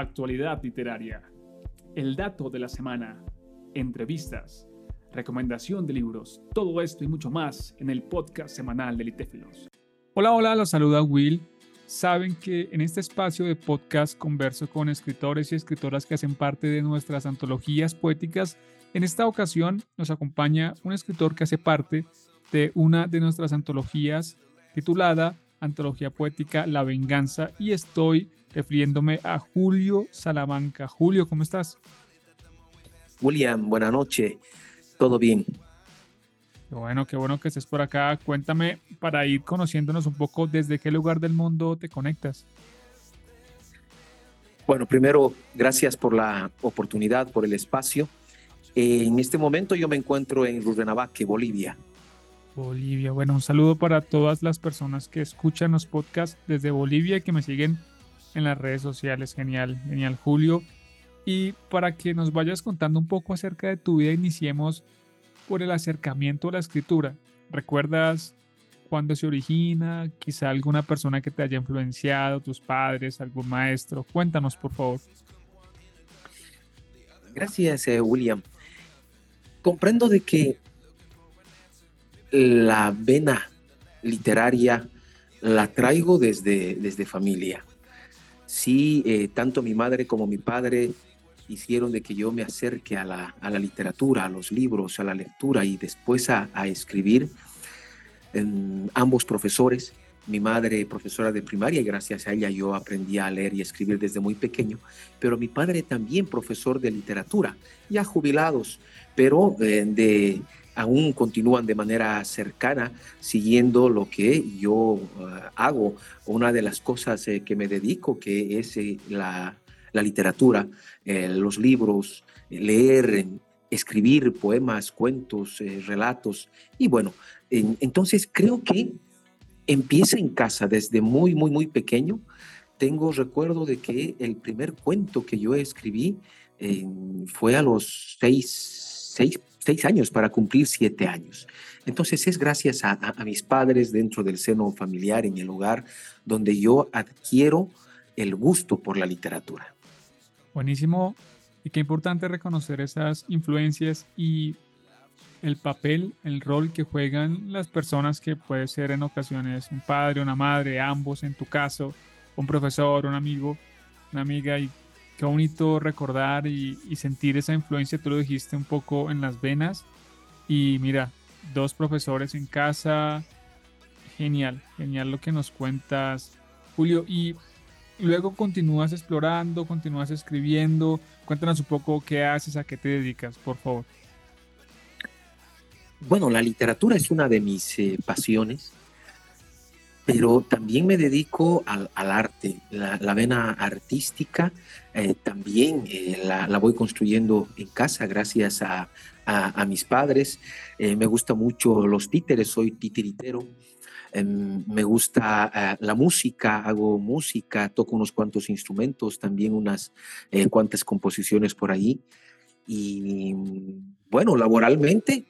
actualidad literaria, el dato de la semana, entrevistas, recomendación de libros, todo esto y mucho más en el podcast semanal de Litéfilos. Hola, hola, los saluda Will. Saben que en este espacio de podcast converso con escritores y escritoras que hacen parte de nuestras antologías poéticas. En esta ocasión nos acompaña un escritor que hace parte de una de nuestras antologías titulada Antología Poética La Venganza y estoy refiriéndome a Julio Salamanca. Julio, ¿cómo estás? William, buenas noches. ¿Todo bien? Bueno, qué bueno que estés por acá. Cuéntame para ir conociéndonos un poco desde qué lugar del mundo te conectas. Bueno, primero, gracias por la oportunidad, por el espacio. En este momento yo me encuentro en Rurrenabaque, Bolivia. Bolivia. Bueno, un saludo para todas las personas que escuchan los podcasts desde Bolivia y que me siguen en las redes sociales. Genial, genial, Julio. Y para que nos vayas contando un poco acerca de tu vida, iniciemos por el acercamiento a la escritura. ¿Recuerdas cuándo se origina? Quizá alguna persona que te haya influenciado, tus padres, algún maestro. Cuéntanos, por favor. Gracias, eh, William. Comprendo de que la vena literaria la traigo desde, desde familia. Sí, eh, tanto mi madre como mi padre hicieron de que yo me acerque a la, a la literatura, a los libros, a la lectura y después a, a escribir. Ambos profesores, mi madre profesora de primaria y gracias a ella yo aprendí a leer y escribir desde muy pequeño, pero mi padre también profesor de literatura, ya jubilados, pero eh, de, aún continúan de manera cercana siguiendo lo que yo eh, hago. Una de las cosas eh, que me dedico, que es eh, la, literatura, los libros, leer, escribir poemas, cuentos, relatos. Y bueno, en, entonces creo que empieza en casa desde muy, muy, muy pequeño. Tengo recuerdo de que el primer cuento que yo escribí fue a los seis, seis seis años para cumplir siete años. Entonces es gracias a, a, mis padres dentro del seno familiar, en el hogar, donde yo adquiero el gusto por la literatura. Buenísimo. Y qué importante reconocer esas influencias y el papel, el rol que juegan las personas que puede ser en ocasiones un padre, una madre, ambos en tu caso, un profesor, un amigo, una amiga y qué bonito recordar y, sentir esa influencia, tú lo dijiste un poco en las venas. Y mira, dos profesores en casa, genial, genial lo que nos cuentas, Julio. Y luego continúas explorando, continúas escribiendo. Cuéntanos un poco qué haces, a qué te dedicas, por favor. Bueno, la literatura es una de mis eh, pasiones pero también me dedico al, arte, la, vena artística eh, también eh, la, la, voy construyendo en casa gracias a, a, mis padres. Eh, me gusta mucho los títeres, soy titiritero. Em, me gusta la música, hago música, toco unos cuantos instrumentos, también unas cuantas composiciones por ahí. Y bueno, laboralmente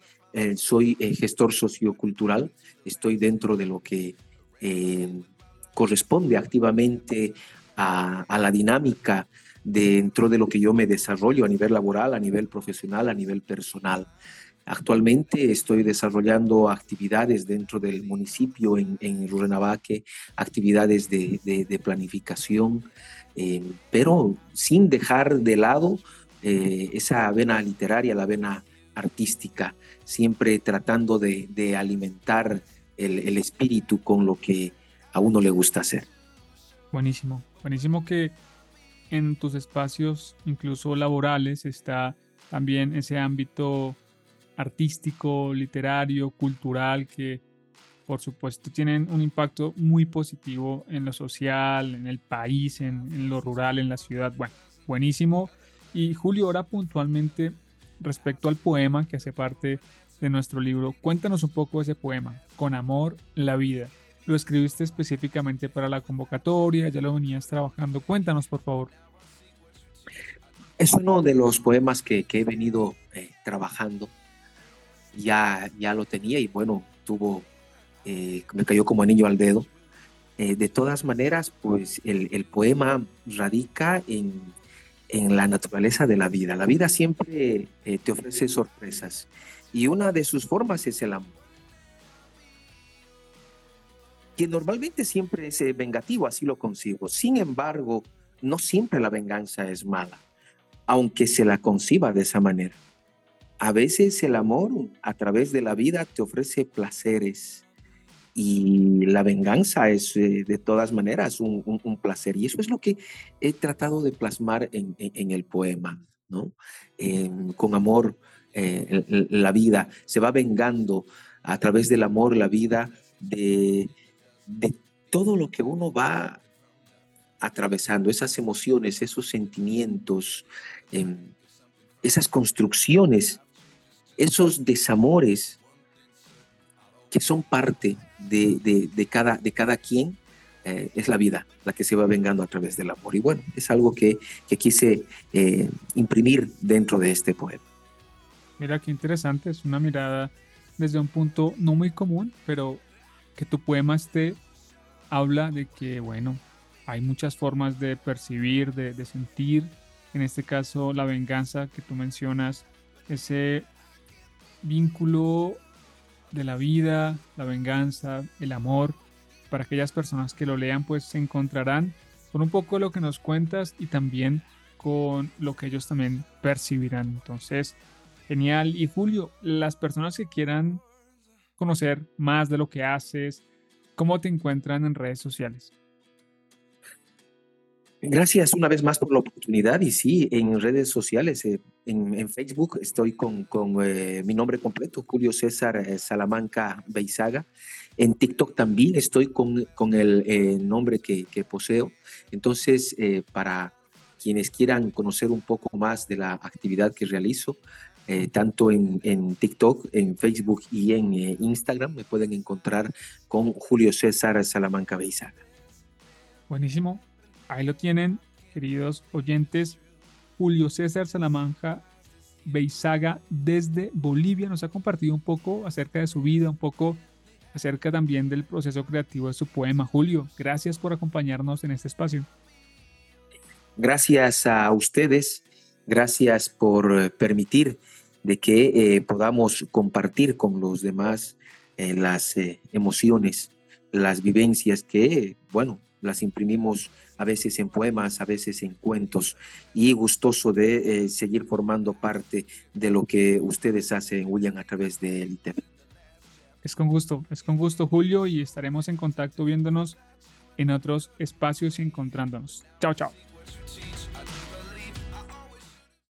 soy gestor sociocultural, estoy dentro de lo que eh, corresponde activamente a, la dinámica dentro de lo que yo me desarrollo a nivel laboral, a nivel profesional, a nivel personal. Actualmente estoy desarrollando actividades dentro del municipio en, en Rurrenabaque, actividades de, planificación, eh, pero sin dejar de lado eh, esa vena literaria, la vena artística, siempre tratando de alimentar el, espíritu con lo que a uno le gusta hacer. Buenísimo, buenísimo que en tus espacios, incluso laborales, está también ese ámbito artístico, literario, cultural, que por supuesto tienen un impacto muy positivo en lo social, en el país, en, en lo rural, en la ciudad. Bueno, buenísimo. Y Julio, ahora puntualmente respecto al poema que hace parte de nuestro libro. Cuéntanos un poco ese poema, Con amor, la vida. Lo escribiste específicamente para la convocatoria, ya lo venías trabajando. Cuéntanos, por favor. Es uno de los poemas que, que he venido eh, trabajando. Ya, ya lo tenía y bueno, tuvo, eh, me cayó como anillo al dedo. Eh, de todas maneras, pues el, el poema radica en, en la naturaleza de la vida. La vida siempre eh, te ofrece sorpresas y una de sus formas es el amor. Que normalmente siempre es eh, vengativo, así lo consigo. Sin embargo, no siempre la venganza es mala, aunque se la conciba de esa manera. A veces el amor a través de la vida te ofrece placeres, y la venganza es eh, de todas maneras un, placer. Y eso es lo que he tratado de plasmar en, el poema, ¿no? con amor, eh, la vida se va vengando a través del amor, la vida de, de todo lo que uno va atravesando, esas emociones, esos sentimientos, em, esas construcciones, esos desamores que son parte de, cada, de cada quien, eh, es la vida la que se va vengando a través del amor. Y bueno, es algo que, quise eh, imprimir dentro de este poema. Mira qué interesante, es una mirada desde un punto no muy común, pero que tu poema este habla de que, bueno, hay muchas formas de percibir, de, de sentir, en este caso la venganza que tú mencionas, ese vínculo de la vida, la venganza, el amor. Para aquellas personas que lo lean, pues se encontrarán con un poco lo que nos cuentas y también con lo que ellos también percibirán. Entonces, genial. Y Julio, las personas que quieran conocer más de lo que haces, ¿cómo te encuentran en redes sociales? Gracias una vez más por la oportunidad y sí, en redes sociales, eh, en, Facebook estoy con, eh, mi nombre completo, Julio César eh, Salamanca Beizaga. En TikTok también estoy con, el nombre que, poseo. Entonces, para quienes quieran conocer un poco más de la actividad que realizo, tanto en, en, TikTok, en Facebook y en Instagram, me pueden encontrar con Julio César Salamanca Beizaga. Buenísimo. Ahí lo tienen, queridos oyentes. Julio César Salamanca Beizaga desde Bolivia nos ha compartido un poco acerca de su vida, un poco acerca también del proceso creativo de su poema. Julio, gracias por acompañarnos en este espacio. Gracias a ustedes, gracias por eh, permitir de que eh, podamos compartir con los demás eh, las emociones, las vivencias que, bueno, las imprimimos a veces en poemas, a veces en cuentos, y gustoso de eh, seguir formando parte de lo que ustedes hacen, William, a través de ITEP. Es con gusto, es con gusto, Julio, y estaremos en contacto viéndonos en otros espacios y encontrándonos. Chao, chao.